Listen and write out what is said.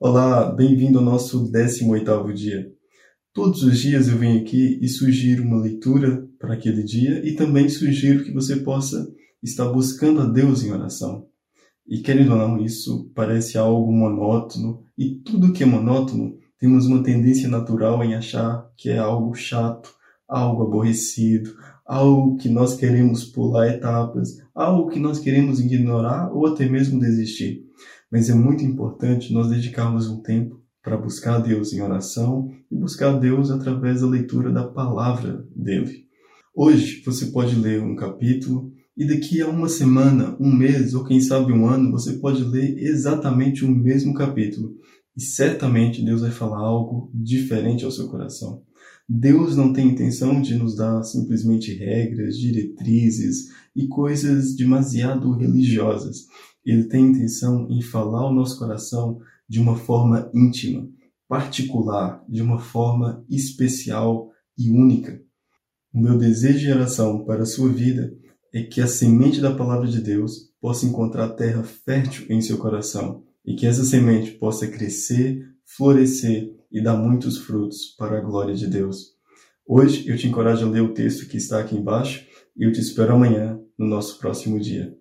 Olá, bem-vindo ao nosso 18º dia. Todos os dias eu venho aqui e sugiro uma leitura para aquele dia e também sugiro que você possa estar buscando a Deus em oração. E querendo ou não, isso parece algo monótono e tudo que é monótono temos uma tendência natural em achar que é algo chato, algo aborrecido, algo que nós queremos pular etapas, algo que nós queremos ignorar ou até mesmo desistir. Mas é muito importante nós dedicarmos um tempo para buscar Deus em oração e buscar Deus através da leitura da palavra dele. Hoje você pode ler um capítulo e daqui a uma semana, um mês ou quem sabe um ano, você pode ler exatamente o mesmo capítulo e certamente Deus vai falar algo diferente ao seu coração. Deus não tem intenção de nos dar simplesmente regras, diretrizes e coisas demasiado religiosas. Ele tem intenção em falar ao nosso coração de uma forma íntima, particular, de uma forma especial e única. O meu desejo de oração para a sua vida é que a semente da palavra de Deus possa encontrar terra fértil em seu coração e que essa semente possa crescer, florescer e dar muitos frutos para a glória de Deus. Hoje eu te encorajo a ler o texto que está aqui embaixo e eu te espero amanhã no nosso próximo dia.